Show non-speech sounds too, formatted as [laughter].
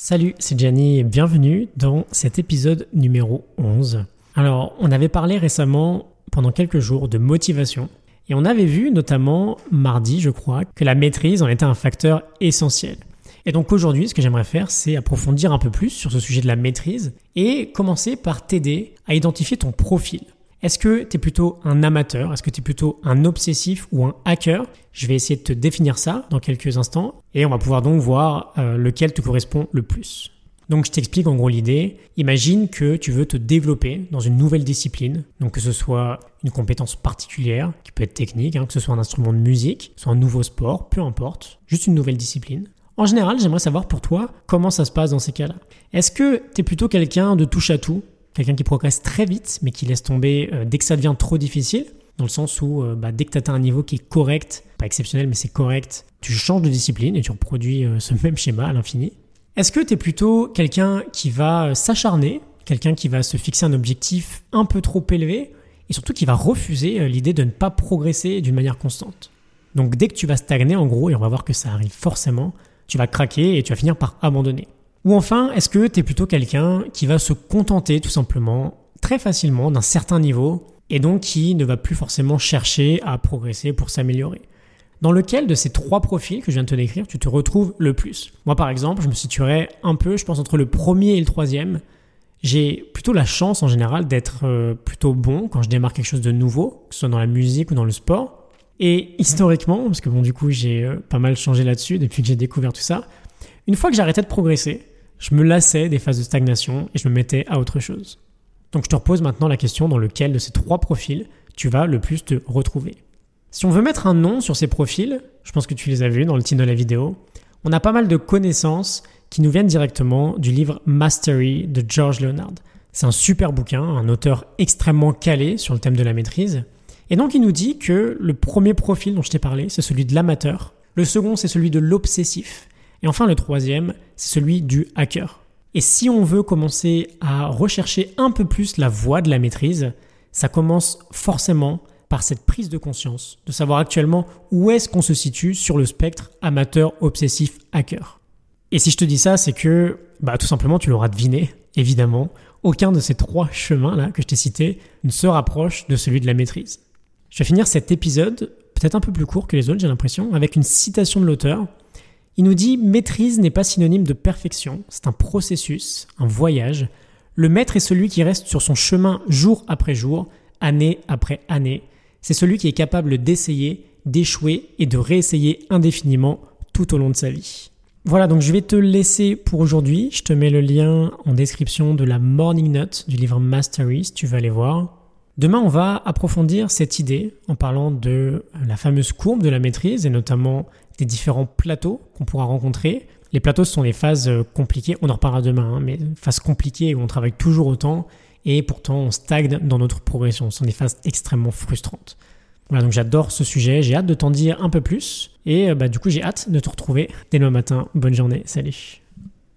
Salut, c'est Gianni et bienvenue dans cet épisode numéro 11. Alors, on avait parlé récemment pendant quelques jours de motivation et on avait vu notamment mardi, je crois, que la maîtrise en était un facteur essentiel. Et donc aujourd'hui, ce que j'aimerais faire, c'est approfondir un peu plus sur ce sujet de la maîtrise et commencer par t'aider à identifier ton profil. Est-ce que tu es plutôt un amateur? Est-ce que tu es plutôt un obsessif ou un hacker? Je vais essayer de te définir ça dans quelques instants et on va pouvoir donc voir euh, lequel te correspond le plus. Donc je t'explique en gros l'idée. Imagine que tu veux te développer dans une nouvelle discipline, donc que ce soit une compétence particulière, qui peut être technique, hein, que ce soit un instrument de musique, soit un nouveau sport, peu importe, juste une nouvelle discipline. En général, j'aimerais savoir pour toi comment ça se passe dans ces cas-là. Est-ce que tu es plutôt quelqu'un de touche à tout, quelqu'un qui progresse très vite, mais qui laisse tomber euh, dès que ça devient trop difficile, dans le sens où euh, bah, dès que tu atteins un niveau qui est correct, pas exceptionnel, mais c'est correct, tu changes de discipline et tu reproduis euh, ce [laughs] même schéma à l'infini. Est-ce que tu es plutôt quelqu'un qui va s'acharner, quelqu'un qui va se fixer un objectif un peu trop élevé, et surtout qui va refuser l'idée de ne pas progresser d'une manière constante? Donc dès que tu vas stagner, en gros, et on va voir que ça arrive forcément, tu vas craquer et tu vas finir par abandonner. Ou enfin, est-ce que tu es plutôt quelqu'un qui va se contenter tout simplement très facilement d'un certain niveau et donc qui ne va plus forcément chercher à progresser pour s'améliorer? Dans lequel de ces trois profils que je viens de te décrire, tu te retrouves le plus? Moi par exemple, je me situerais un peu, je pense, entre le premier et le troisième. J'ai plutôt la chance en général d'être euh, plutôt bon quand je démarre quelque chose de nouveau, que ce soit dans la musique ou dans le sport. Et historiquement, parce que bon du coup j'ai euh, pas mal changé là-dessus depuis que j'ai découvert tout ça, une fois que j'arrêtais de progresser, je me lassais des phases de stagnation et je me mettais à autre chose. Donc je te repose maintenant la question dans lequel de ces trois profils tu vas le plus te retrouver. Si on veut mettre un nom sur ces profils, je pense que tu les as vus dans le titre de la vidéo, on a pas mal de connaissances qui nous viennent directement du livre Mastery de George Leonard. C'est un super bouquin, un auteur extrêmement calé sur le thème de la maîtrise. Et donc il nous dit que le premier profil dont je t'ai parlé, c'est celui de l'amateur. Le second, c'est celui de l'obsessif. Et enfin, le troisième, c'est celui du hacker. Et si on veut commencer à rechercher un peu plus la voie de la maîtrise, ça commence forcément par cette prise de conscience, de savoir actuellement où est-ce qu'on se situe sur le spectre amateur, obsessif, hacker. Et si je te dis ça, c'est que, bah, tout simplement, tu l'auras deviné, évidemment, aucun de ces trois chemins-là que je t'ai cités ne se rapproche de celui de la maîtrise. Je vais finir cet épisode, peut-être un peu plus court que les autres, j'ai l'impression, avec une citation de l'auteur il nous dit maîtrise n'est pas synonyme de perfection, c'est un processus, un voyage. Le maître est celui qui reste sur son chemin jour après jour, année après année. C'est celui qui est capable d'essayer, d'échouer et de réessayer indéfiniment tout au long de sa vie. Voilà, donc je vais te laisser pour aujourd'hui. Je te mets le lien en description de la Morning Note du livre Mastery si tu veux aller voir. Demain, on va approfondir cette idée en parlant de la fameuse courbe de la maîtrise et notamment des différents plateaux qu'on pourra rencontrer. Les plateaux sont les phases euh, compliquées, on en reparlera demain, hein, mais phases compliquées où on travaille toujours autant et pourtant on stagne dans notre progression. Ce sont des phases extrêmement frustrantes. Voilà, donc j'adore ce sujet, j'ai hâte de t'en dire un peu plus et euh, bah, du coup j'ai hâte de te retrouver dès demain matin. Bonne journée, salut